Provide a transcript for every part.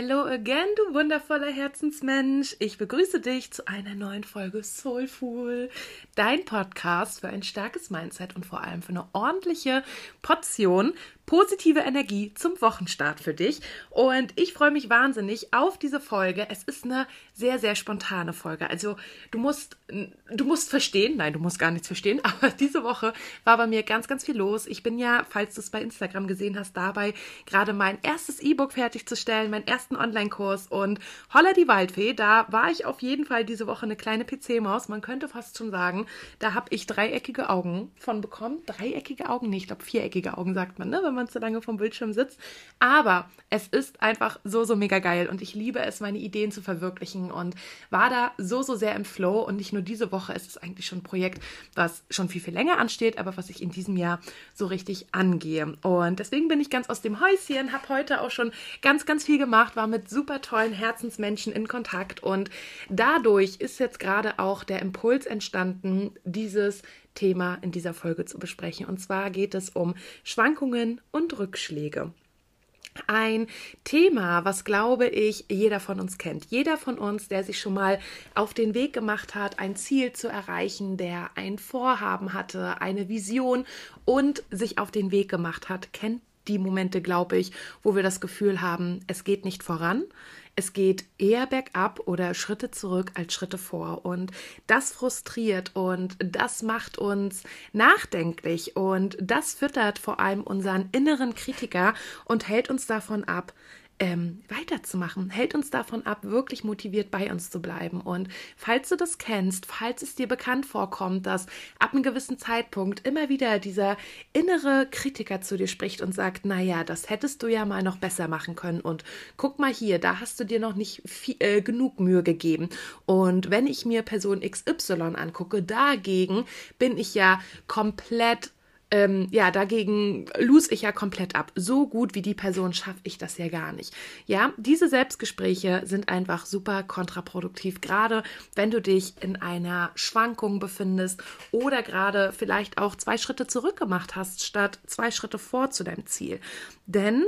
Hello again, du wundervoller Herzensmensch. Ich begrüße dich zu einer neuen Folge Soulful, dein Podcast für ein starkes Mindset und vor allem für eine ordentliche Portion positive Energie zum Wochenstart für dich. Und ich freue mich wahnsinnig auf diese Folge. Es ist eine sehr, sehr spontane Folge. Also du musst, du musst verstehen, nein, du musst gar nichts verstehen, aber diese Woche war bei mir ganz, ganz viel los. Ich bin ja, falls du es bei Instagram gesehen hast, dabei gerade mein erstes E-Book fertigzustellen, meinen ersten Online-Kurs und Holla die Waldfee, da war ich auf jeden Fall diese Woche eine kleine PC-Maus. Man könnte fast schon sagen, da habe ich dreieckige Augen von bekommen. Dreieckige Augen, nee, ich glaube viereckige Augen sagt man, ne? wenn man zu lange vom Bildschirm sitzt. Aber es ist einfach so, so mega geil und ich liebe es, meine Ideen zu verwirklichen und war da so, so sehr im Flow. Und nicht nur diese Woche, es ist eigentlich schon ein Projekt, was schon viel, viel länger ansteht, aber was ich in diesem Jahr so richtig angehe. Und deswegen bin ich ganz aus dem Häuschen, habe heute auch schon ganz, ganz viel gemacht, war mit super tollen Herzensmenschen in Kontakt und dadurch ist jetzt gerade auch der Impuls entstanden, dieses Thema in dieser Folge zu besprechen. Und zwar geht es um Schwankungen und Rückschläge. Ein Thema, was glaube ich jeder von uns kennt. Jeder von uns, der sich schon mal auf den Weg gemacht hat, ein Ziel zu erreichen, der ein Vorhaben hatte, eine Vision und sich auf den Weg gemacht hat, kennt die Momente, glaube ich, wo wir das Gefühl haben, es geht nicht voran, es geht eher bergab oder Schritte zurück als Schritte vor. Und das frustriert und das macht uns nachdenklich und das füttert vor allem unseren inneren Kritiker und hält uns davon ab, ähm, weiterzumachen, hält uns davon ab, wirklich motiviert bei uns zu bleiben. Und falls du das kennst, falls es dir bekannt vorkommt, dass ab einem gewissen Zeitpunkt immer wieder dieser innere Kritiker zu dir spricht und sagt, naja, das hättest du ja mal noch besser machen können und guck mal hier, da hast du dir noch nicht viel, äh, genug Mühe gegeben. Und wenn ich mir Person XY angucke, dagegen bin ich ja komplett ähm, ja, dagegen lose ich ja komplett ab. So gut wie die Person schaffe ich das ja gar nicht. Ja, diese Selbstgespräche sind einfach super kontraproduktiv, gerade wenn du dich in einer Schwankung befindest oder gerade vielleicht auch zwei Schritte zurück gemacht hast, statt zwei Schritte vor zu deinem Ziel. Denn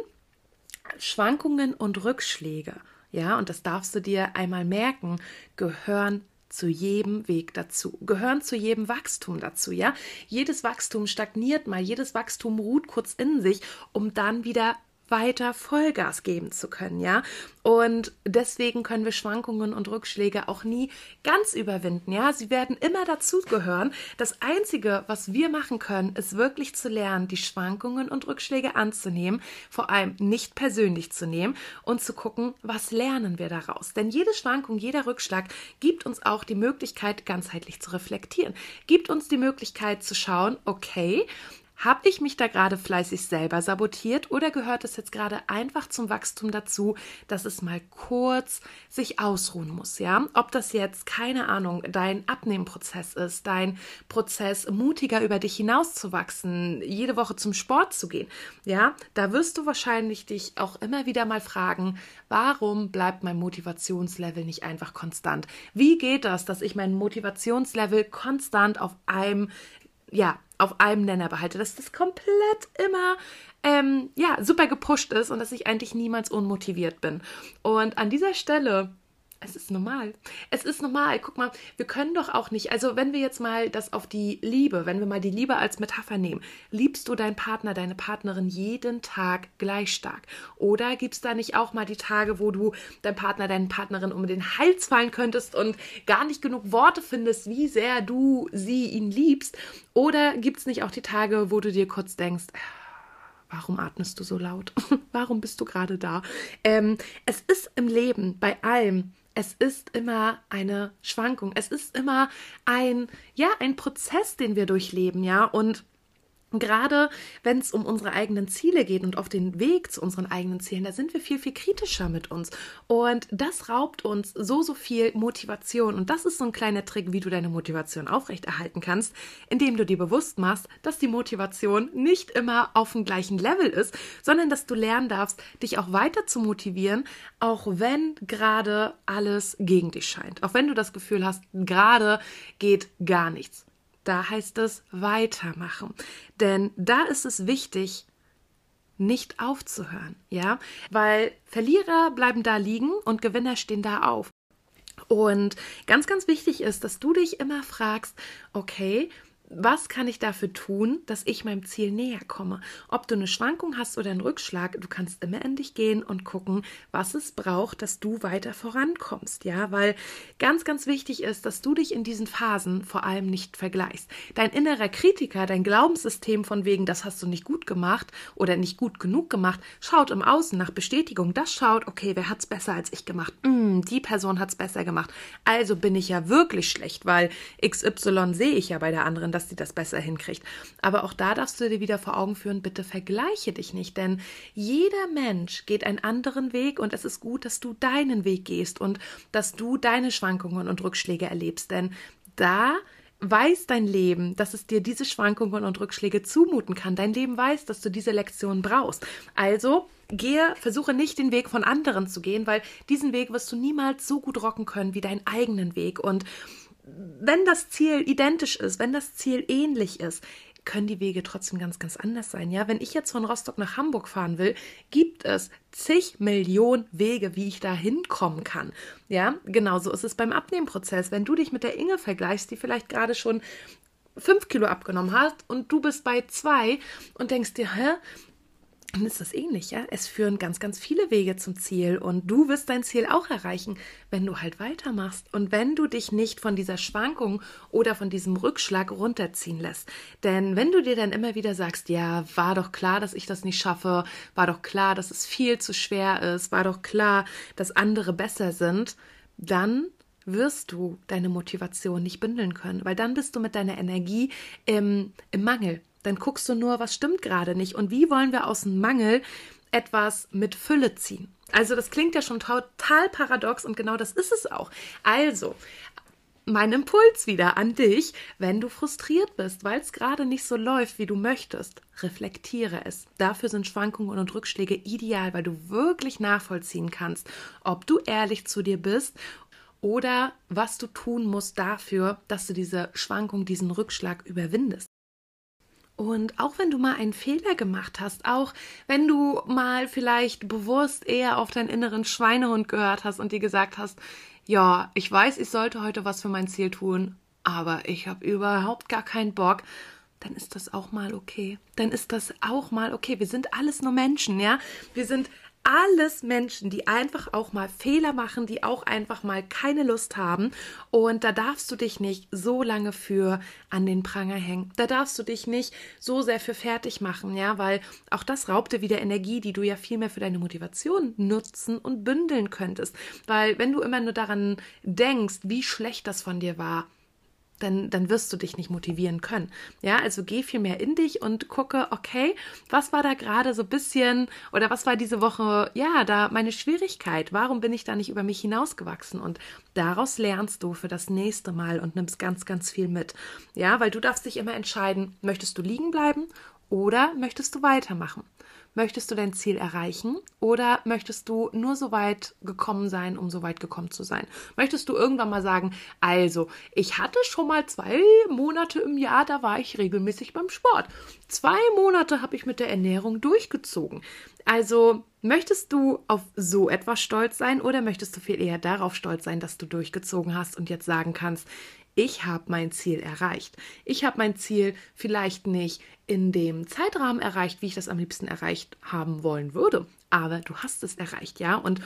Schwankungen und Rückschläge, ja, und das darfst du dir einmal merken, gehören zu jedem Weg dazu, gehören zu jedem Wachstum dazu, ja? Jedes Wachstum stagniert mal, jedes Wachstum ruht kurz in sich, um dann wieder weiter Vollgas geben zu können, ja. Und deswegen können wir Schwankungen und Rückschläge auch nie ganz überwinden, ja. Sie werden immer dazugehören. Das Einzige, was wir machen können, ist wirklich zu lernen, die Schwankungen und Rückschläge anzunehmen, vor allem nicht persönlich zu nehmen und zu gucken, was lernen wir daraus. Denn jede Schwankung, jeder Rückschlag gibt uns auch die Möglichkeit, ganzheitlich zu reflektieren, gibt uns die Möglichkeit zu schauen, okay, habe ich mich da gerade fleißig selber sabotiert oder gehört es jetzt gerade einfach zum Wachstum dazu, dass es mal kurz sich ausruhen muss, ja? Ob das jetzt, keine Ahnung, dein Abnehmprozess ist, dein Prozess, mutiger über dich hinauszuwachsen, jede Woche zum Sport zu gehen, ja? Da wirst du wahrscheinlich dich auch immer wieder mal fragen, warum bleibt mein Motivationslevel nicht einfach konstant? Wie geht das, dass ich mein Motivationslevel konstant auf einem ja, auf einem Nenner behalte, dass das komplett immer ähm, ja, super gepusht ist und dass ich eigentlich niemals unmotiviert bin. Und an dieser Stelle es ist normal. Es ist normal. Guck mal, wir können doch auch nicht, also wenn wir jetzt mal das auf die Liebe, wenn wir mal die Liebe als Metapher nehmen, liebst du deinen Partner, deine Partnerin jeden Tag gleich stark? Oder gibt es da nicht auch mal die Tage, wo du deinen Partner, deine Partnerin um den Hals fallen könntest und gar nicht genug Worte findest, wie sehr du sie, ihn liebst? Oder gibt es nicht auch die Tage, wo du dir kurz denkst, Warum atmest du so laut? Warum bist du gerade da? Ähm, es ist im Leben bei allem es ist immer eine Schwankung. Es ist immer ein, ja, ein Prozess, den wir durchleben, ja. Und Gerade wenn es um unsere eigenen Ziele geht und auf den Weg zu unseren eigenen Zielen, da sind wir viel, viel kritischer mit uns. Und das raubt uns so, so viel Motivation. Und das ist so ein kleiner Trick, wie du deine Motivation aufrechterhalten kannst, indem du dir bewusst machst, dass die Motivation nicht immer auf dem gleichen Level ist, sondern dass du lernen darfst, dich auch weiter zu motivieren, auch wenn gerade alles gegen dich scheint. Auch wenn du das Gefühl hast, gerade geht gar nichts. Da heißt es weitermachen. Denn da ist es wichtig, nicht aufzuhören, ja, weil Verlierer bleiben da liegen und Gewinner stehen da auf. Und ganz, ganz wichtig ist, dass du dich immer fragst, okay, was kann ich dafür tun, dass ich meinem Ziel näher komme? Ob du eine Schwankung hast oder einen Rückschlag, du kannst immer in dich gehen und gucken, was es braucht, dass du weiter vorankommst. Ja, weil ganz, ganz wichtig ist, dass du dich in diesen Phasen vor allem nicht vergleichst. Dein innerer Kritiker, dein Glaubenssystem von wegen, das hast du nicht gut gemacht oder nicht gut genug gemacht, schaut im Außen nach Bestätigung. Das schaut, okay, wer hat's besser als ich gemacht? Mm, die Person hat's besser gemacht. Also bin ich ja wirklich schlecht, weil XY sehe ich ja bei der anderen, dass sie das besser hinkriegt. Aber auch da darfst du dir wieder vor Augen führen, bitte vergleiche dich nicht, denn jeder Mensch geht einen anderen Weg und es ist gut, dass du deinen Weg gehst und dass du deine Schwankungen und Rückschläge erlebst, denn da weiß dein Leben, dass es dir diese Schwankungen und Rückschläge zumuten kann. Dein Leben weiß, dass du diese Lektion brauchst. Also gehe, versuche nicht den Weg von anderen zu gehen, weil diesen Weg wirst du niemals so gut rocken können wie deinen eigenen Weg. Und wenn das Ziel identisch ist, wenn das Ziel ähnlich ist, können die Wege trotzdem ganz, ganz anders sein. Ja, wenn ich jetzt von Rostock nach Hamburg fahren will, gibt es zig Millionen Wege, wie ich da hinkommen kann. Ja, genauso ist es beim Abnehmprozess. Wenn du dich mit der Inge vergleichst, die vielleicht gerade schon fünf Kilo abgenommen hat und du bist bei zwei und denkst dir, hä, dann ist das ähnlich, ja. Es führen ganz, ganz viele Wege zum Ziel und du wirst dein Ziel auch erreichen, wenn du halt weitermachst und wenn du dich nicht von dieser Schwankung oder von diesem Rückschlag runterziehen lässt. Denn wenn du dir dann immer wieder sagst, ja, war doch klar, dass ich das nicht schaffe, war doch klar, dass es viel zu schwer ist, war doch klar, dass andere besser sind, dann wirst du deine Motivation nicht bündeln können, weil dann bist du mit deiner Energie im, im Mangel dann guckst du nur, was stimmt gerade nicht und wie wollen wir aus dem Mangel etwas mit Fülle ziehen. Also das klingt ja schon total paradox und genau das ist es auch. Also, mein Impuls wieder an dich, wenn du frustriert bist, weil es gerade nicht so läuft, wie du möchtest, reflektiere es. Dafür sind Schwankungen und Rückschläge ideal, weil du wirklich nachvollziehen kannst, ob du ehrlich zu dir bist oder was du tun musst dafür, dass du diese Schwankung, diesen Rückschlag überwindest. Und auch wenn du mal einen Fehler gemacht hast, auch wenn du mal vielleicht bewusst eher auf deinen inneren Schweinehund gehört hast und dir gesagt hast, ja, ich weiß, ich sollte heute was für mein Ziel tun, aber ich habe überhaupt gar keinen Bock, dann ist das auch mal okay. Dann ist das auch mal okay. Wir sind alles nur Menschen, ja? Wir sind alles Menschen, die einfach auch mal Fehler machen, die auch einfach mal keine Lust haben. Und da darfst du dich nicht so lange für an den Pranger hängen. Da darfst du dich nicht so sehr für fertig machen, ja, weil auch das raubt dir wieder Energie, die du ja viel mehr für deine Motivation nutzen und bündeln könntest. Weil wenn du immer nur daran denkst, wie schlecht das von dir war, dann, dann wirst du dich nicht motivieren können. Ja, also geh viel mehr in dich und gucke, okay, was war da gerade so ein bisschen oder was war diese Woche, ja, da meine Schwierigkeit? Warum bin ich da nicht über mich hinausgewachsen? Und daraus lernst du für das nächste Mal und nimmst ganz, ganz viel mit. Ja, weil du darfst dich immer entscheiden, möchtest du liegen bleiben oder möchtest du weitermachen? Möchtest du dein Ziel erreichen oder möchtest du nur so weit gekommen sein, um so weit gekommen zu sein? Möchtest du irgendwann mal sagen, also, ich hatte schon mal zwei Monate im Jahr, da war ich regelmäßig beim Sport. Zwei Monate habe ich mit der Ernährung durchgezogen. Also, möchtest du auf so etwas stolz sein oder möchtest du viel eher darauf stolz sein, dass du durchgezogen hast und jetzt sagen kannst, ich habe mein Ziel erreicht. Ich habe mein Ziel vielleicht nicht in dem Zeitrahmen erreicht, wie ich das am liebsten erreicht haben wollen würde, aber du hast es erreicht, ja? Und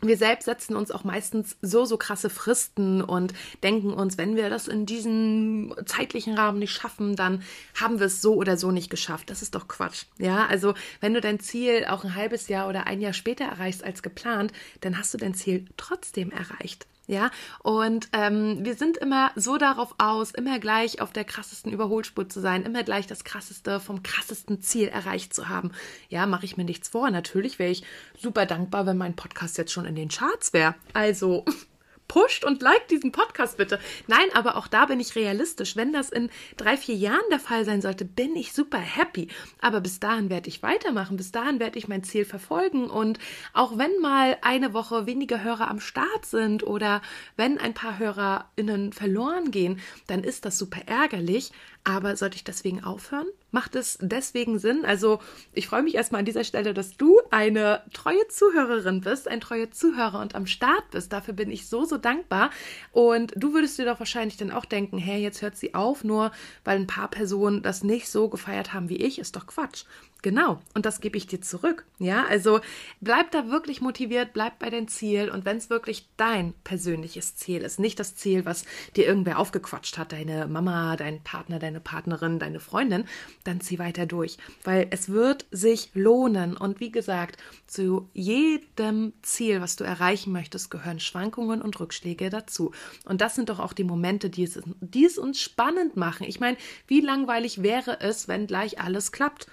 wir selbst setzen uns auch meistens so, so krasse Fristen und denken uns, wenn wir das in diesem zeitlichen Rahmen nicht schaffen, dann haben wir es so oder so nicht geschafft. Das ist doch Quatsch. Ja, also wenn du dein Ziel auch ein halbes Jahr oder ein Jahr später erreichst als geplant, dann hast du dein Ziel trotzdem erreicht. Ja, und ähm, wir sind immer so darauf aus, immer gleich auf der krassesten Überholspur zu sein, immer gleich das krasseste vom krassesten Ziel erreicht zu haben. Ja, mache ich mir nichts vor. Natürlich wäre ich super dankbar, wenn mein Podcast jetzt schon in den Charts wäre. Also pusht und liked diesen Podcast bitte. Nein, aber auch da bin ich realistisch. Wenn das in drei, vier Jahren der Fall sein sollte, bin ich super happy. Aber bis dahin werde ich weitermachen. Bis dahin werde ich mein Ziel verfolgen. Und auch wenn mal eine Woche weniger Hörer am Start sind oder wenn ein paar HörerInnen verloren gehen, dann ist das super ärgerlich. Aber sollte ich deswegen aufhören? Macht es deswegen Sinn. Also ich freue mich erstmal an dieser Stelle, dass du eine treue Zuhörerin bist, ein treuer Zuhörer und am Start bist. Dafür bin ich so, so dankbar. Und du würdest dir doch wahrscheinlich dann auch denken, hey, jetzt hört sie auf, nur weil ein paar Personen das nicht so gefeiert haben wie ich. Ist doch Quatsch. Genau, und das gebe ich dir zurück. Ja, also bleib da wirklich motiviert, bleib bei deinem Ziel und wenn es wirklich dein persönliches Ziel ist, nicht das Ziel, was dir irgendwer aufgequatscht hat, deine Mama, dein Partner, deine Partnerin, deine Freundin, dann zieh weiter durch, weil es wird sich lohnen und wie gesagt, zu jedem Ziel, was du erreichen möchtest, gehören Schwankungen und Rückschläge dazu. Und das sind doch auch die Momente, die es, die es uns spannend machen. Ich meine, wie langweilig wäre es, wenn gleich alles klappt?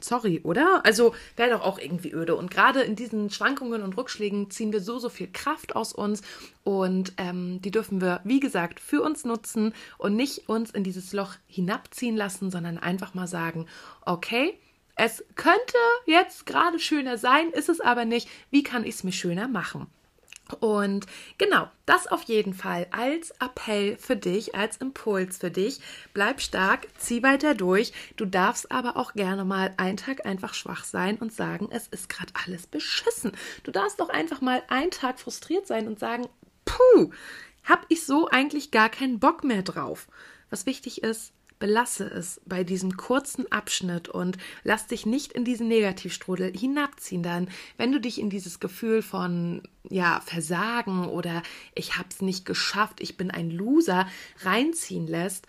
Sorry, oder? Also wäre doch auch irgendwie öde. Und gerade in diesen Schwankungen und Rückschlägen ziehen wir so, so viel Kraft aus uns. Und ähm, die dürfen wir, wie gesagt, für uns nutzen und nicht uns in dieses Loch hinabziehen lassen, sondern einfach mal sagen, okay, es könnte jetzt gerade schöner sein, ist es aber nicht. Wie kann ich es mir schöner machen? Und genau, das auf jeden Fall als Appell für dich, als Impuls für dich. Bleib stark, zieh weiter durch. Du darfst aber auch gerne mal einen Tag einfach schwach sein und sagen, es ist gerade alles beschissen. Du darfst doch einfach mal einen Tag frustriert sein und sagen, puh, hab ich so eigentlich gar keinen Bock mehr drauf. Was wichtig ist, belasse es bei diesem kurzen Abschnitt und lass dich nicht in diesen Negativstrudel hinabziehen. Dann, wenn du dich in dieses Gefühl von ja, Versagen oder ich hab's nicht geschafft, ich bin ein Loser reinziehen lässt,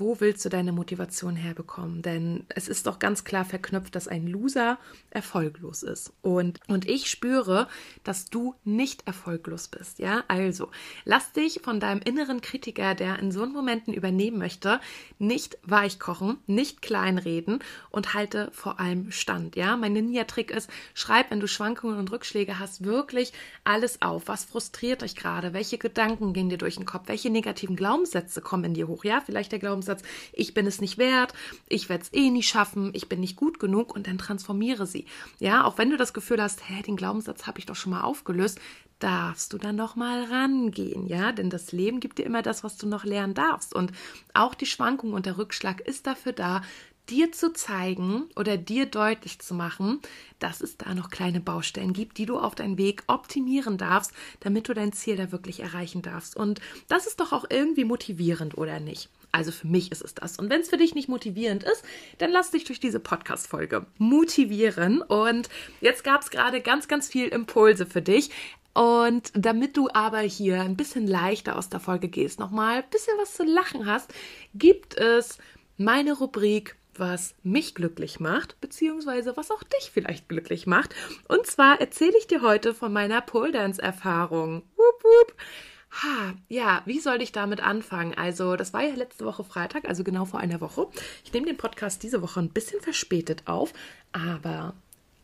wo willst du deine Motivation herbekommen? Denn es ist doch ganz klar verknüpft, dass ein Loser erfolglos ist. Und, und ich spüre, dass du nicht erfolglos bist. Ja, also lass dich von deinem inneren Kritiker, der in so Momenten übernehmen möchte, nicht weichkochen, nicht kleinreden und halte vor allem stand. Ja, mein Ninja-Trick ist, schreib, wenn du Schwankungen und Rückschläge hast, wirklich alles auf. Was frustriert dich gerade? Welche Gedanken gehen dir durch den Kopf? Welche negativen Glaubenssätze kommen in dir hoch? Ja, vielleicht der Glaubenssatz, Glaubenssatz, ich bin es nicht wert, ich werde es eh nie schaffen, ich bin nicht gut genug und dann transformiere sie. Ja, auch wenn du das Gefühl hast, hä, den Glaubenssatz habe ich doch schon mal aufgelöst, darfst du dann noch mal rangehen, ja, denn das Leben gibt dir immer das, was du noch lernen darfst. Und auch die Schwankung und der Rückschlag ist dafür da, dir zu zeigen oder dir deutlich zu machen, dass es da noch kleine Baustellen gibt, die du auf deinen Weg optimieren darfst, damit du dein Ziel da wirklich erreichen darfst. Und das ist doch auch irgendwie motivierend, oder nicht? Also für mich ist es das. Und wenn es für dich nicht motivierend ist, dann lass dich durch diese Podcast-Folge motivieren. Und jetzt gab es gerade ganz, ganz viel Impulse für dich. Und damit du aber hier ein bisschen leichter aus der Folge gehst, nochmal ein bisschen was zu lachen hast, gibt es meine Rubrik was mich glücklich macht, beziehungsweise was auch dich vielleicht glücklich macht. Und zwar erzähle ich dir heute von meiner Pole Dance Erfahrung. Wupp, wupp. Ha, ja, wie soll ich damit anfangen? Also, das war ja letzte Woche Freitag, also genau vor einer Woche. Ich nehme den Podcast diese Woche ein bisschen verspätet auf, aber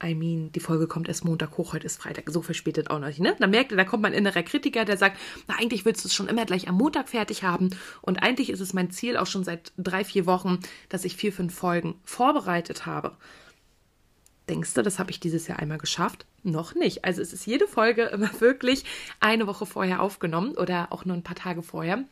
I mean, die Folge kommt erst Montag hoch, heute ist Freitag, so verspätet auch noch nicht, ne? Da merkt ihr, da kommt mein innerer Kritiker, der sagt, na, eigentlich willst du es schon immer gleich am Montag fertig haben. Und eigentlich ist es mein Ziel auch schon seit drei, vier Wochen, dass ich vier, fünf Folgen vorbereitet habe. Denkst du, das habe ich dieses Jahr einmal geschafft? Noch nicht. Also es ist jede Folge immer wirklich eine Woche vorher aufgenommen oder auch nur ein paar Tage vorher.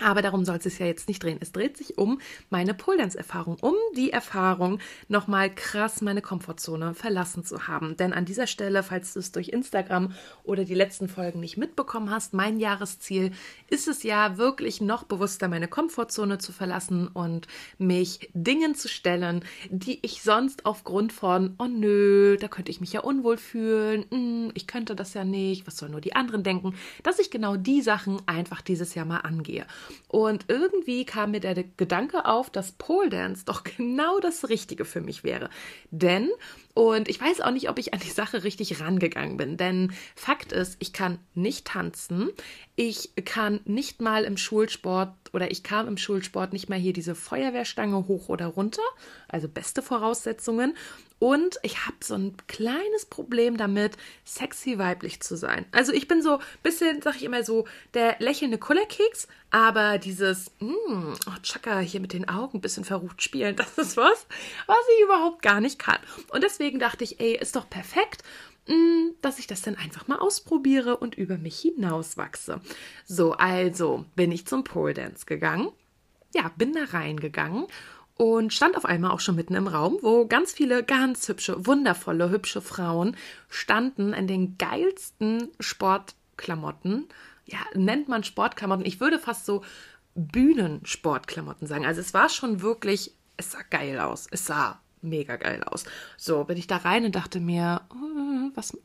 Aber darum soll es sich ja jetzt nicht drehen. Es dreht sich um meine Pole-Dance-Erfahrung, um die Erfahrung, nochmal krass meine Komfortzone verlassen zu haben. Denn an dieser Stelle, falls du es durch Instagram oder die letzten Folgen nicht mitbekommen hast, mein Jahresziel ist es ja wirklich noch bewusster, meine Komfortzone zu verlassen und mich Dingen zu stellen, die ich sonst aufgrund von, oh nö, da könnte ich mich ja unwohl fühlen, hm, ich könnte das ja nicht, was sollen nur die anderen denken, dass ich genau die Sachen einfach dieses Jahr mal angehe. Und irgendwie kam mir der Gedanke auf, dass Pole Dance doch genau das Richtige für mich wäre. Denn, und ich weiß auch nicht, ob ich an die Sache richtig rangegangen bin, denn Fakt ist, ich kann nicht tanzen, ich kann nicht mal im Schulsport oder ich kam im Schulsport nicht mal hier diese Feuerwehrstange hoch oder runter, also beste Voraussetzungen. Und ich habe so ein kleines Problem damit, sexy weiblich zu sein. Also ich bin so ein bisschen, sag ich immer so, der lächelnde Kullerkeks, aber dieses, mh, mm, oh, Chaka, hier mit den Augen ein bisschen verrucht spielen, das ist was, was ich überhaupt gar nicht kann. Und deswegen dachte ich, ey, ist doch perfekt dass ich das dann einfach mal ausprobiere und über mich hinauswachse. So, also bin ich zum Pole Dance gegangen. Ja, bin da reingegangen und stand auf einmal auch schon mitten im Raum, wo ganz viele ganz hübsche, wundervolle, hübsche Frauen standen in den geilsten Sportklamotten. Ja, nennt man Sportklamotten. Ich würde fast so Bühnensportklamotten sagen. Also es war schon wirklich, es sah geil aus. Es sah mega geil aus. So, bin ich da rein und dachte mir, was,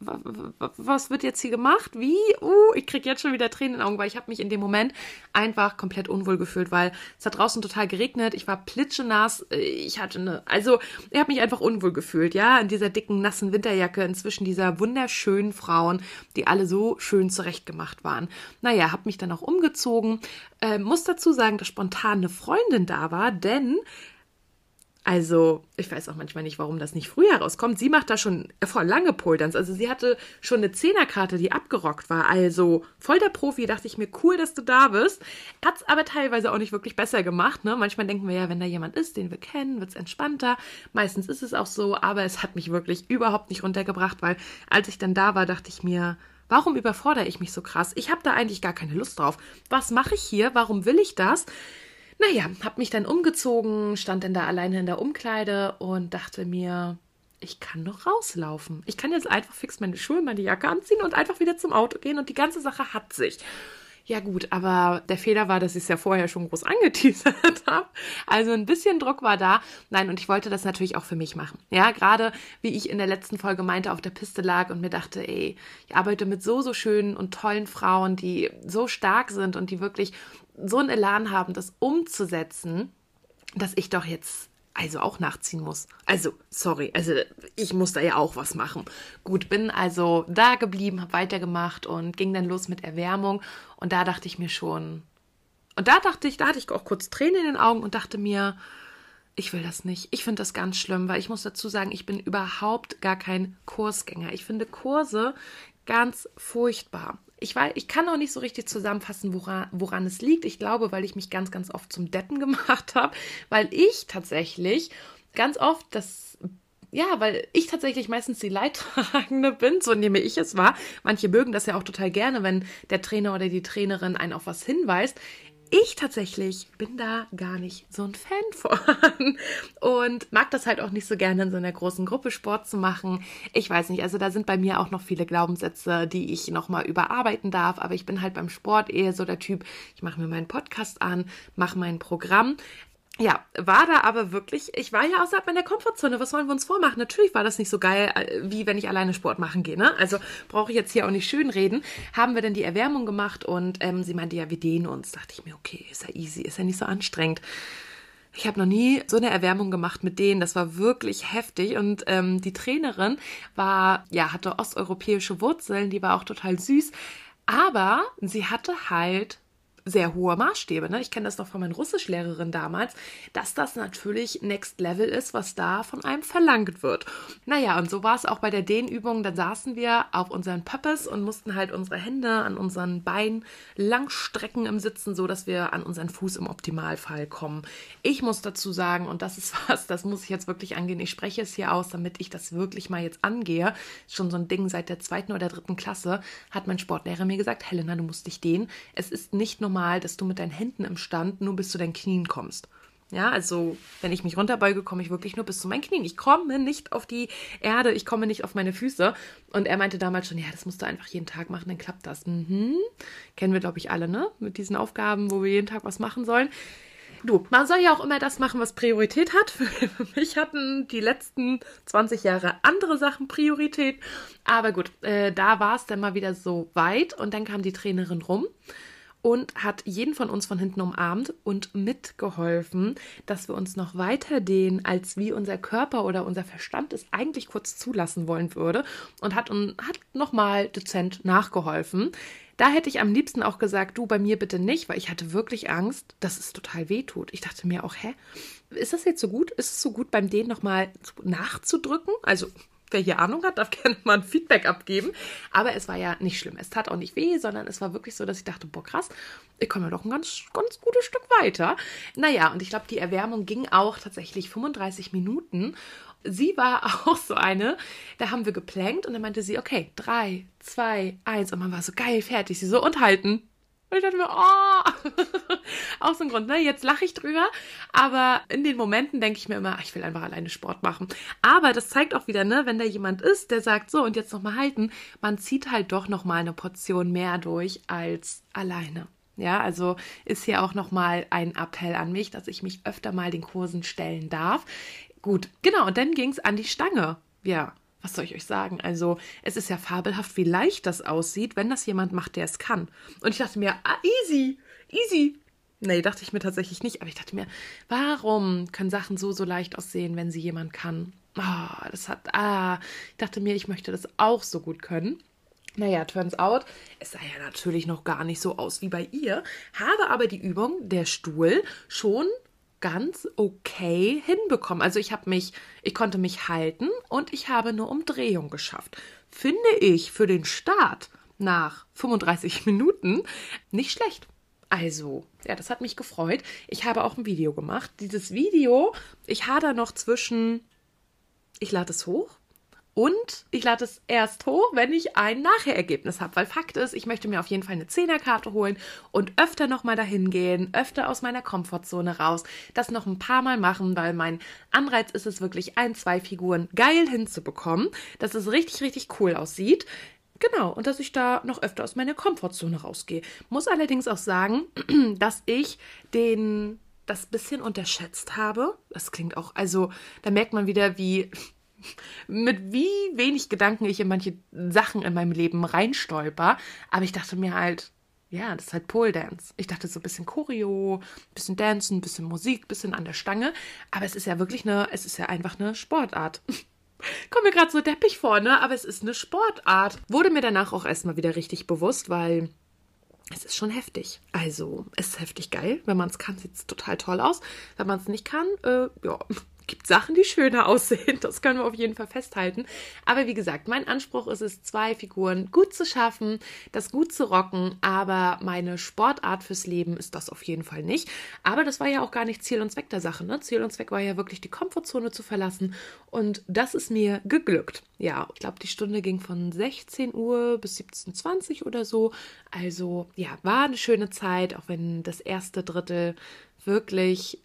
was wird jetzt hier gemacht? Wie? Uh, ich kriege jetzt schon wieder Tränen in den Augen, weil ich habe mich in dem Moment einfach komplett unwohl gefühlt, weil es hat draußen total geregnet, ich war plitschenass, ich hatte eine, also ich habe mich einfach unwohl gefühlt, ja, in dieser dicken, nassen Winterjacke, inzwischen dieser wunderschönen Frauen, die alle so schön zurechtgemacht waren. Naja, habe mich dann auch umgezogen, äh, muss dazu sagen, dass spontan eine Freundin da war, denn also, ich weiß auch manchmal nicht, warum das nicht früher rauskommt. Sie macht da schon voll lange Poldance. Also, sie hatte schon eine Zehnerkarte, die abgerockt war. Also, voll der Profi. Dachte ich mir, cool, dass du da bist. Hat's aber teilweise auch nicht wirklich besser gemacht. Ne? Manchmal denken wir ja, wenn da jemand ist, den wir kennen, wird's entspannter. Meistens ist es auch so. Aber es hat mich wirklich überhaupt nicht runtergebracht, weil als ich dann da war, dachte ich mir, Warum überfordere ich mich so krass? Ich habe da eigentlich gar keine Lust drauf. Was mache ich hier? Warum will ich das? Naja, hab mich dann umgezogen, stand dann da alleine in der Umkleide und dachte mir, ich kann doch rauslaufen. Ich kann jetzt einfach fix meine Schuhe, meine Jacke anziehen und einfach wieder zum Auto gehen und die ganze Sache hat sich. Ja gut, aber der Fehler war, dass ich es ja vorher schon groß angeteasert habe. Also ein bisschen Druck war da. Nein, und ich wollte das natürlich auch für mich machen. Ja, gerade wie ich in der letzten Folge meinte, auf der Piste lag und mir dachte, ey, ich arbeite mit so, so schönen und tollen Frauen, die so stark sind und die wirklich so einen Elan haben, das umzusetzen, dass ich doch jetzt also auch nachziehen muss. Also, sorry, also ich muss da ja auch was machen. Gut, bin also da geblieben, habe weitergemacht und ging dann los mit Erwärmung. Und da dachte ich mir schon, und da dachte ich, da hatte ich auch kurz Tränen in den Augen und dachte mir, ich will das nicht. Ich finde das ganz schlimm, weil ich muss dazu sagen, ich bin überhaupt gar kein Kursgänger. Ich finde Kurse ganz furchtbar ich, weiß, ich kann auch nicht so richtig zusammenfassen, woran, woran es liegt. Ich glaube, weil ich mich ganz, ganz oft zum Deppen gemacht habe, weil ich tatsächlich ganz oft das ja, weil ich tatsächlich meistens die Leidtragende bin, so nehme ich es wahr. Manche mögen das ja auch total gerne, wenn der Trainer oder die Trainerin einen auf was hinweist ich tatsächlich bin da gar nicht so ein Fan von und mag das halt auch nicht so gerne in so einer großen Gruppe Sport zu machen. Ich weiß nicht, also da sind bei mir auch noch viele Glaubenssätze, die ich nochmal überarbeiten darf, aber ich bin halt beim Sport eher so der Typ, ich mache mir meinen Podcast an, mache mein Programm, ja, war da aber wirklich, ich war ja außerhalb meiner Komfortzone. Was wollen wir uns vormachen? Natürlich war das nicht so geil, äh, wie wenn ich alleine Sport machen gehe. Ne? Also brauche ich jetzt hier auch nicht schön reden. Haben wir denn die Erwärmung gemacht und ähm, sie meinte, ja, wir dehnen uns. Dachte ich mir, okay, ist ja easy, ist ja nicht so anstrengend. Ich habe noch nie so eine Erwärmung gemacht mit denen. Das war wirklich heftig. Und ähm, die Trainerin war, ja, hatte osteuropäische Wurzeln, die war auch total süß. Aber sie hatte halt sehr hohe Maßstäbe. Ne? Ich kenne das noch von meiner Russischlehrerin damals, dass das natürlich Next Level ist, was da von einem verlangt wird. Naja, und so war es auch bei der Dehnübung. Dann saßen wir auf unseren Pöppes und mussten halt unsere Hände an unseren Beinen lang strecken im Sitzen, so dass wir an unseren Fuß im Optimalfall kommen. Ich muss dazu sagen, und das ist was, das muss ich jetzt wirklich angehen. Ich spreche es hier aus, damit ich das wirklich mal jetzt angehe. Schon so ein Ding seit der zweiten oder dritten Klasse hat mein Sportlehrer mir gesagt, Helena, du musst dich dehnen. Es ist nicht nur normal, dass du mit deinen Händen im Stand nur bis zu deinen Knien kommst. Ja, also wenn ich mich runterbeuge, komme ich wirklich nur bis zu meinen Knien. Ich komme nicht auf die Erde, ich komme nicht auf meine Füße. Und er meinte damals schon, ja, das musst du einfach jeden Tag machen, dann klappt das. Mhm. Kennen wir, glaube ich, alle, ne? Mit diesen Aufgaben, wo wir jeden Tag was machen sollen. Du, man soll ja auch immer das machen, was Priorität hat. Für mich hatten die letzten 20 Jahre andere Sachen Priorität. Aber gut, äh, da war es dann mal wieder so weit und dann kam die Trainerin rum und hat jeden von uns von hinten umarmt und mitgeholfen, dass wir uns noch weiter dehnen, als wie unser Körper oder unser Verstand es eigentlich kurz zulassen wollen würde und hat, hat nochmal dezent nachgeholfen. Da hätte ich am liebsten auch gesagt, du bei mir bitte nicht, weil ich hatte wirklich Angst, dass es total weh tut. Ich dachte mir auch, hä, ist das jetzt so gut? Ist es so gut beim Dehnen nochmal nachzudrücken? Also Wer hier Ahnung hat, darf gerne mal ein Feedback abgeben. Aber es war ja nicht schlimm. Es tat auch nicht weh, sondern es war wirklich so, dass ich dachte, boah, krass, ich komme ja doch ein ganz, ganz gutes Stück weiter. Naja, und ich glaube, die Erwärmung ging auch tatsächlich 35 Minuten. Sie war auch so eine, da haben wir geplankt und dann meinte sie, okay, drei, zwei, eins. Und man war so geil, fertig. Sie so, und halten. Und ich dachte mir, oh, auch so ein Grund, ne? Jetzt lache ich drüber, aber in den Momenten denke ich mir immer, ich will einfach alleine Sport machen. Aber das zeigt auch wieder, ne, wenn da jemand ist, der sagt, so und jetzt nochmal halten, man zieht halt doch nochmal eine Portion mehr durch als alleine. Ja, also ist hier auch nochmal ein Appell an mich, dass ich mich öfter mal den Kursen stellen darf. Gut, genau, und dann ging es an die Stange. Ja, was soll ich euch sagen? Also, es ist ja fabelhaft, wie leicht das aussieht, wenn das jemand macht, der es kann. Und ich dachte mir, ah, easy, easy. Nee, dachte ich mir tatsächlich nicht, aber ich dachte mir, warum können Sachen so, so leicht aussehen, wenn sie jemand kann? Oh, das hat, ah, ich dachte mir, ich möchte das auch so gut können. Naja, turns out, es sah ja natürlich noch gar nicht so aus wie bei ihr, habe aber die Übung, der Stuhl, schon ganz okay hinbekommen. Also ich habe mich, ich konnte mich halten und ich habe eine Umdrehung geschafft. Finde ich für den Start nach 35 Minuten nicht schlecht. Also, ja, das hat mich gefreut. Ich habe auch ein Video gemacht. Dieses Video, ich hader noch zwischen, ich lade es hoch und ich lade es erst hoch, wenn ich ein Nachherergebnis habe. Weil Fakt ist, ich möchte mir auf jeden Fall eine Zehnerkarte holen und öfter nochmal dahin gehen, öfter aus meiner Komfortzone raus, das noch ein paar Mal machen, weil mein Anreiz ist es wirklich, ein, zwei Figuren geil hinzubekommen, dass es richtig, richtig cool aussieht. Genau, und dass ich da noch öfter aus meiner Komfortzone rausgehe. Muss allerdings auch sagen, dass ich den das bisschen unterschätzt habe. Das klingt auch, also da merkt man wieder, wie mit wie wenig Gedanken ich in manche Sachen in meinem Leben reinstolper. Aber ich dachte mir halt, ja, das ist halt Pole Dance. Ich dachte so ein bisschen Choreo, ein bisschen Dancen, ein bisschen Musik, ein bisschen an der Stange. Aber es ist ja wirklich eine, es ist ja einfach eine Sportart. Kommt mir gerade so deppig vor, ne? Aber es ist eine Sportart. Wurde mir danach auch erstmal wieder richtig bewusst, weil es ist schon heftig. Also, es ist heftig geil. Wenn man es kann, sieht es total toll aus. Wenn man es nicht kann, äh, ja, gibt Sachen, die schöner aussehen. Das können wir auf jeden Fall festhalten. Aber wie gesagt, mein Anspruch ist es, zwei Figuren gut zu schaffen, das gut zu rocken. Aber meine Sportart fürs Leben ist das auf jeden Fall nicht. Aber das war ja auch gar nicht Ziel und Zweck der Sache. Ne? Ziel und Zweck war ja wirklich die Komfortzone zu verlassen. Und das ist mir geglückt. Ja, ich glaube, die Stunde ging von 16 Uhr bis 17.20 Uhr oder so. Also ja, war eine schöne Zeit, auch wenn das erste Drittel wirklich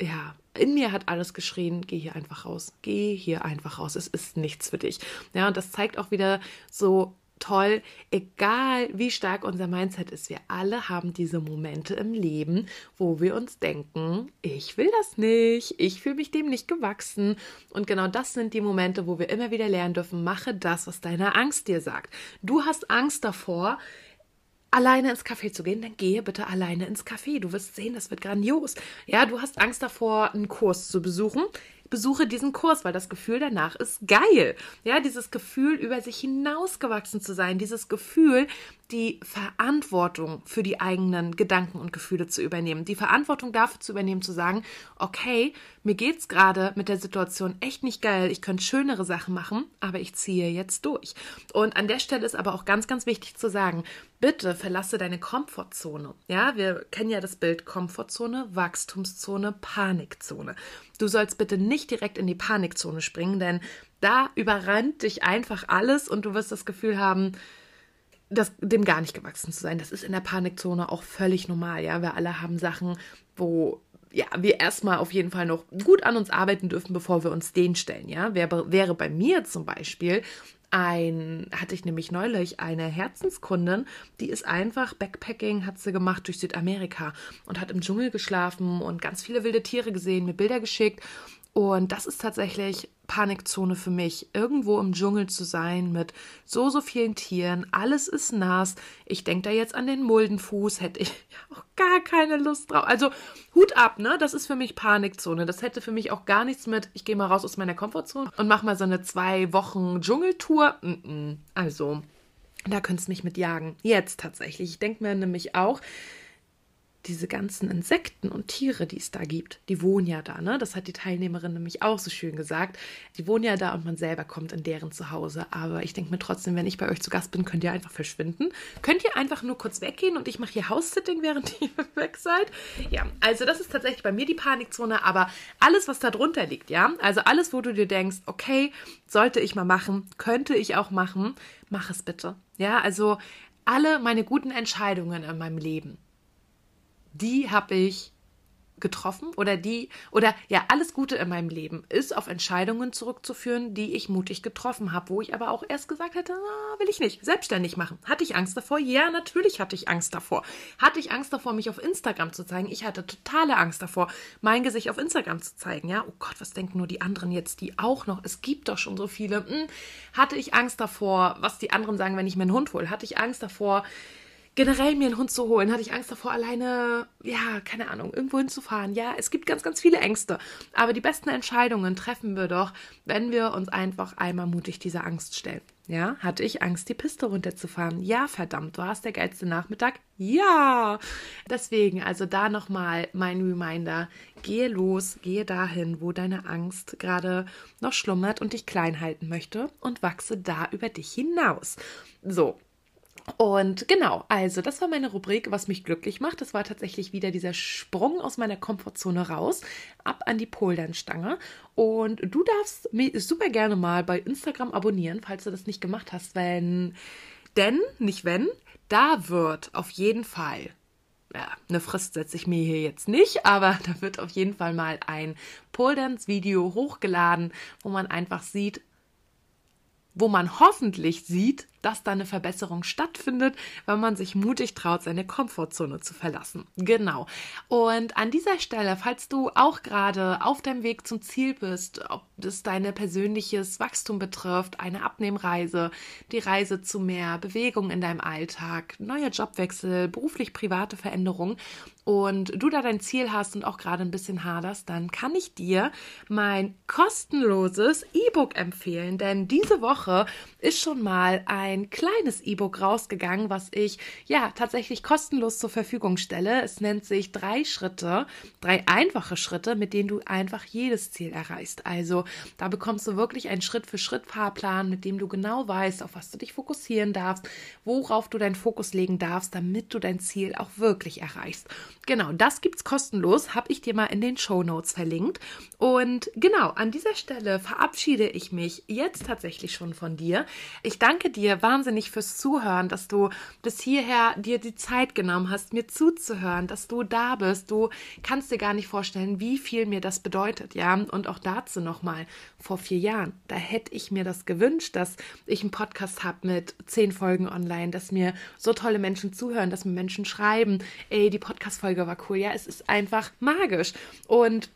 ja, in mir hat alles geschrien, geh hier einfach raus, geh hier einfach raus, es ist nichts für dich. Ja, und das zeigt auch wieder so toll, egal wie stark unser Mindset ist, wir alle haben diese Momente im Leben, wo wir uns denken, ich will das nicht, ich fühle mich dem nicht gewachsen. Und genau das sind die Momente, wo wir immer wieder lernen dürfen, mache das, was deine Angst dir sagt. Du hast Angst davor, alleine ins Café zu gehen, dann gehe bitte alleine ins Café. Du wirst sehen, das wird grandios. Ja, du hast Angst davor, einen Kurs zu besuchen besuche diesen Kurs, weil das Gefühl danach ist geil. Ja, dieses Gefühl, über sich hinausgewachsen zu sein, dieses Gefühl, die Verantwortung für die eigenen Gedanken und Gefühle zu übernehmen, die Verantwortung dafür zu übernehmen, zu sagen, okay, mir geht's gerade mit der Situation echt nicht geil, ich könnte schönere Sachen machen, aber ich ziehe jetzt durch. Und an der Stelle ist aber auch ganz, ganz wichtig zu sagen, bitte verlasse deine Komfortzone. Ja, wir kennen ja das Bild Komfortzone, Wachstumszone, Panikzone. Du sollst bitte nicht direkt in die Panikzone springen, denn da überrannt dich einfach alles und du wirst das Gefühl haben, das, dem gar nicht gewachsen zu sein. Das ist in der Panikzone auch völlig normal, ja. Wir alle haben Sachen, wo ja, wir erstmal auf jeden Fall noch gut an uns arbeiten dürfen, bevor wir uns den stellen, ja. Wäre, wäre bei mir zum Beispiel ein, hatte ich nämlich neulich eine Herzenskundin, die ist einfach Backpacking, hat sie gemacht durch Südamerika und hat im Dschungel geschlafen und ganz viele wilde Tiere gesehen, mir Bilder geschickt. Und das ist tatsächlich Panikzone für mich, irgendwo im Dschungel zu sein mit so, so vielen Tieren. Alles ist nass. Ich denke da jetzt an den Muldenfuß, hätte ich auch gar keine Lust drauf. Also Hut ab, ne? Das ist für mich Panikzone. Das hätte für mich auch gar nichts mit, ich gehe mal raus aus meiner Komfortzone und mache mal so eine zwei Wochen Dschungeltour. Also, da könntest du mich mit jagen. Jetzt tatsächlich. Ich denke mir nämlich auch, diese ganzen Insekten und Tiere, die es da gibt, die wohnen ja da, ne? Das hat die Teilnehmerin nämlich auch so schön gesagt. Die wohnen ja da und man selber kommt in deren Zuhause. Aber ich denke mir trotzdem, wenn ich bei euch zu Gast bin, könnt ihr einfach verschwinden. Könnt ihr einfach nur kurz weggehen und ich mache hier House-Sitting, während ihr weg seid? Ja, also das ist tatsächlich bei mir die Panikzone, aber alles, was da drunter liegt, ja? Also alles, wo du dir denkst, okay, sollte ich mal machen, könnte ich auch machen, mach es bitte. Ja, also alle meine guten Entscheidungen in meinem Leben die habe ich getroffen oder die oder ja alles Gute in meinem Leben ist auf Entscheidungen zurückzuführen, die ich mutig getroffen habe, wo ich aber auch erst gesagt hätte, na, will ich nicht selbstständig machen. Hatte ich Angst davor? Ja, natürlich hatte ich Angst davor. Hatte ich Angst davor, mich auf Instagram zu zeigen? Ich hatte totale Angst davor, mein Gesicht auf Instagram zu zeigen. Ja, oh Gott, was denken nur die anderen jetzt, die auch noch? Es gibt doch schon so viele. Hm, hatte ich Angst davor, was die anderen sagen, wenn ich mir einen Hund hole? Hatte ich Angst davor? Generell mir einen Hund zu holen, hatte ich Angst davor, alleine, ja, keine Ahnung, irgendwo hinzufahren. Ja, es gibt ganz, ganz viele Ängste. Aber die besten Entscheidungen treffen wir doch, wenn wir uns einfach einmal mutig dieser Angst stellen. Ja, hatte ich Angst, die Piste runterzufahren? Ja, verdammt, war es der geilste Nachmittag? Ja. Deswegen, also da nochmal mein Reminder. Gehe los, gehe dahin, wo deine Angst gerade noch schlummert und dich klein halten möchte und wachse da über dich hinaus. So, und genau, also das war meine Rubrik, was mich glücklich macht. Das war tatsächlich wieder dieser Sprung aus meiner Komfortzone raus, ab an die Poldernstange. Und du darfst mich super gerne mal bei Instagram abonnieren, falls du das nicht gemacht hast, wenn, denn, nicht wenn, da wird auf jeden Fall ja, eine Frist setze ich mir hier jetzt nicht, aber da wird auf jeden Fall mal ein Pole Dance Video hochgeladen, wo man einfach sieht, wo man hoffentlich sieht, dass da eine Verbesserung stattfindet, wenn man sich mutig traut, seine Komfortzone zu verlassen. Genau. Und an dieser Stelle, falls du auch gerade auf deinem Weg zum Ziel bist, ob das deine persönliches Wachstum betrifft, eine Abnehmreise, die Reise zu mehr Bewegung in deinem Alltag, neuer Jobwechsel, beruflich private Veränderungen und du da dein Ziel hast und auch gerade ein bisschen haderst, dann kann ich dir mein kostenloses E-Book empfehlen, denn diese Woche ist schon mal ein ein kleines E-Book rausgegangen, was ich ja tatsächlich kostenlos zur Verfügung stelle. Es nennt sich drei Schritte, drei einfache Schritte, mit denen du einfach jedes Ziel erreichst. Also da bekommst du wirklich einen Schritt für Schritt Fahrplan, mit dem du genau weißt, auf was du dich fokussieren darfst, worauf du deinen Fokus legen darfst, damit du dein Ziel auch wirklich erreichst. Genau, das gibt's kostenlos, habe ich dir mal in den Show Notes verlinkt. Und genau, an dieser Stelle verabschiede ich mich jetzt tatsächlich schon von dir. Ich danke dir wahnsinnig fürs Zuhören, dass du bis hierher dir die Zeit genommen hast, mir zuzuhören, dass du da bist. Du kannst dir gar nicht vorstellen, wie viel mir das bedeutet, ja. Und auch dazu nochmal, vor vier Jahren, da hätte ich mir das gewünscht, dass ich einen Podcast habe mit zehn Folgen online, dass mir so tolle Menschen zuhören, dass mir Menschen schreiben, ey, die Podcast-Folge war cool. Ja, es ist einfach magisch. Und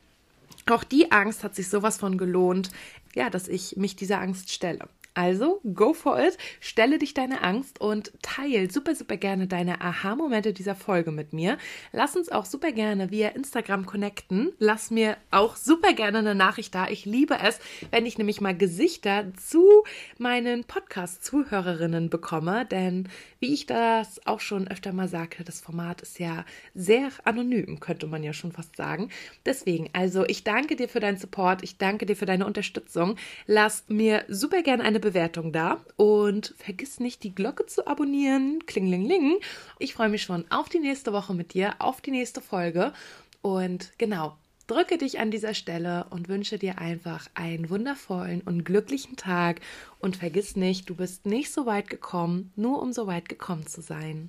auch die Angst hat sich sowas von gelohnt, ja, dass ich mich dieser Angst stelle. Also, go for it, stelle dich deine Angst und teile super, super gerne deine Aha-Momente dieser Folge mit mir. Lass uns auch super gerne via Instagram connecten. Lass mir auch super gerne eine Nachricht da. Ich liebe es, wenn ich nämlich mal Gesichter zu meinen Podcast-Zuhörerinnen bekomme, denn wie ich das auch schon öfter mal sagte, das Format ist ja sehr anonym, könnte man ja schon fast sagen. Deswegen, also ich danke dir für deinen Support, ich danke dir für deine Unterstützung. Lass mir super gerne eine Bewertung da und vergiss nicht, die Glocke zu abonnieren. Klingling. Ich freue mich schon auf die nächste Woche mit dir, auf die nächste Folge. Und genau, drücke dich an dieser Stelle und wünsche dir einfach einen wundervollen und glücklichen Tag. Und vergiss nicht, du bist nicht so weit gekommen, nur um so weit gekommen zu sein.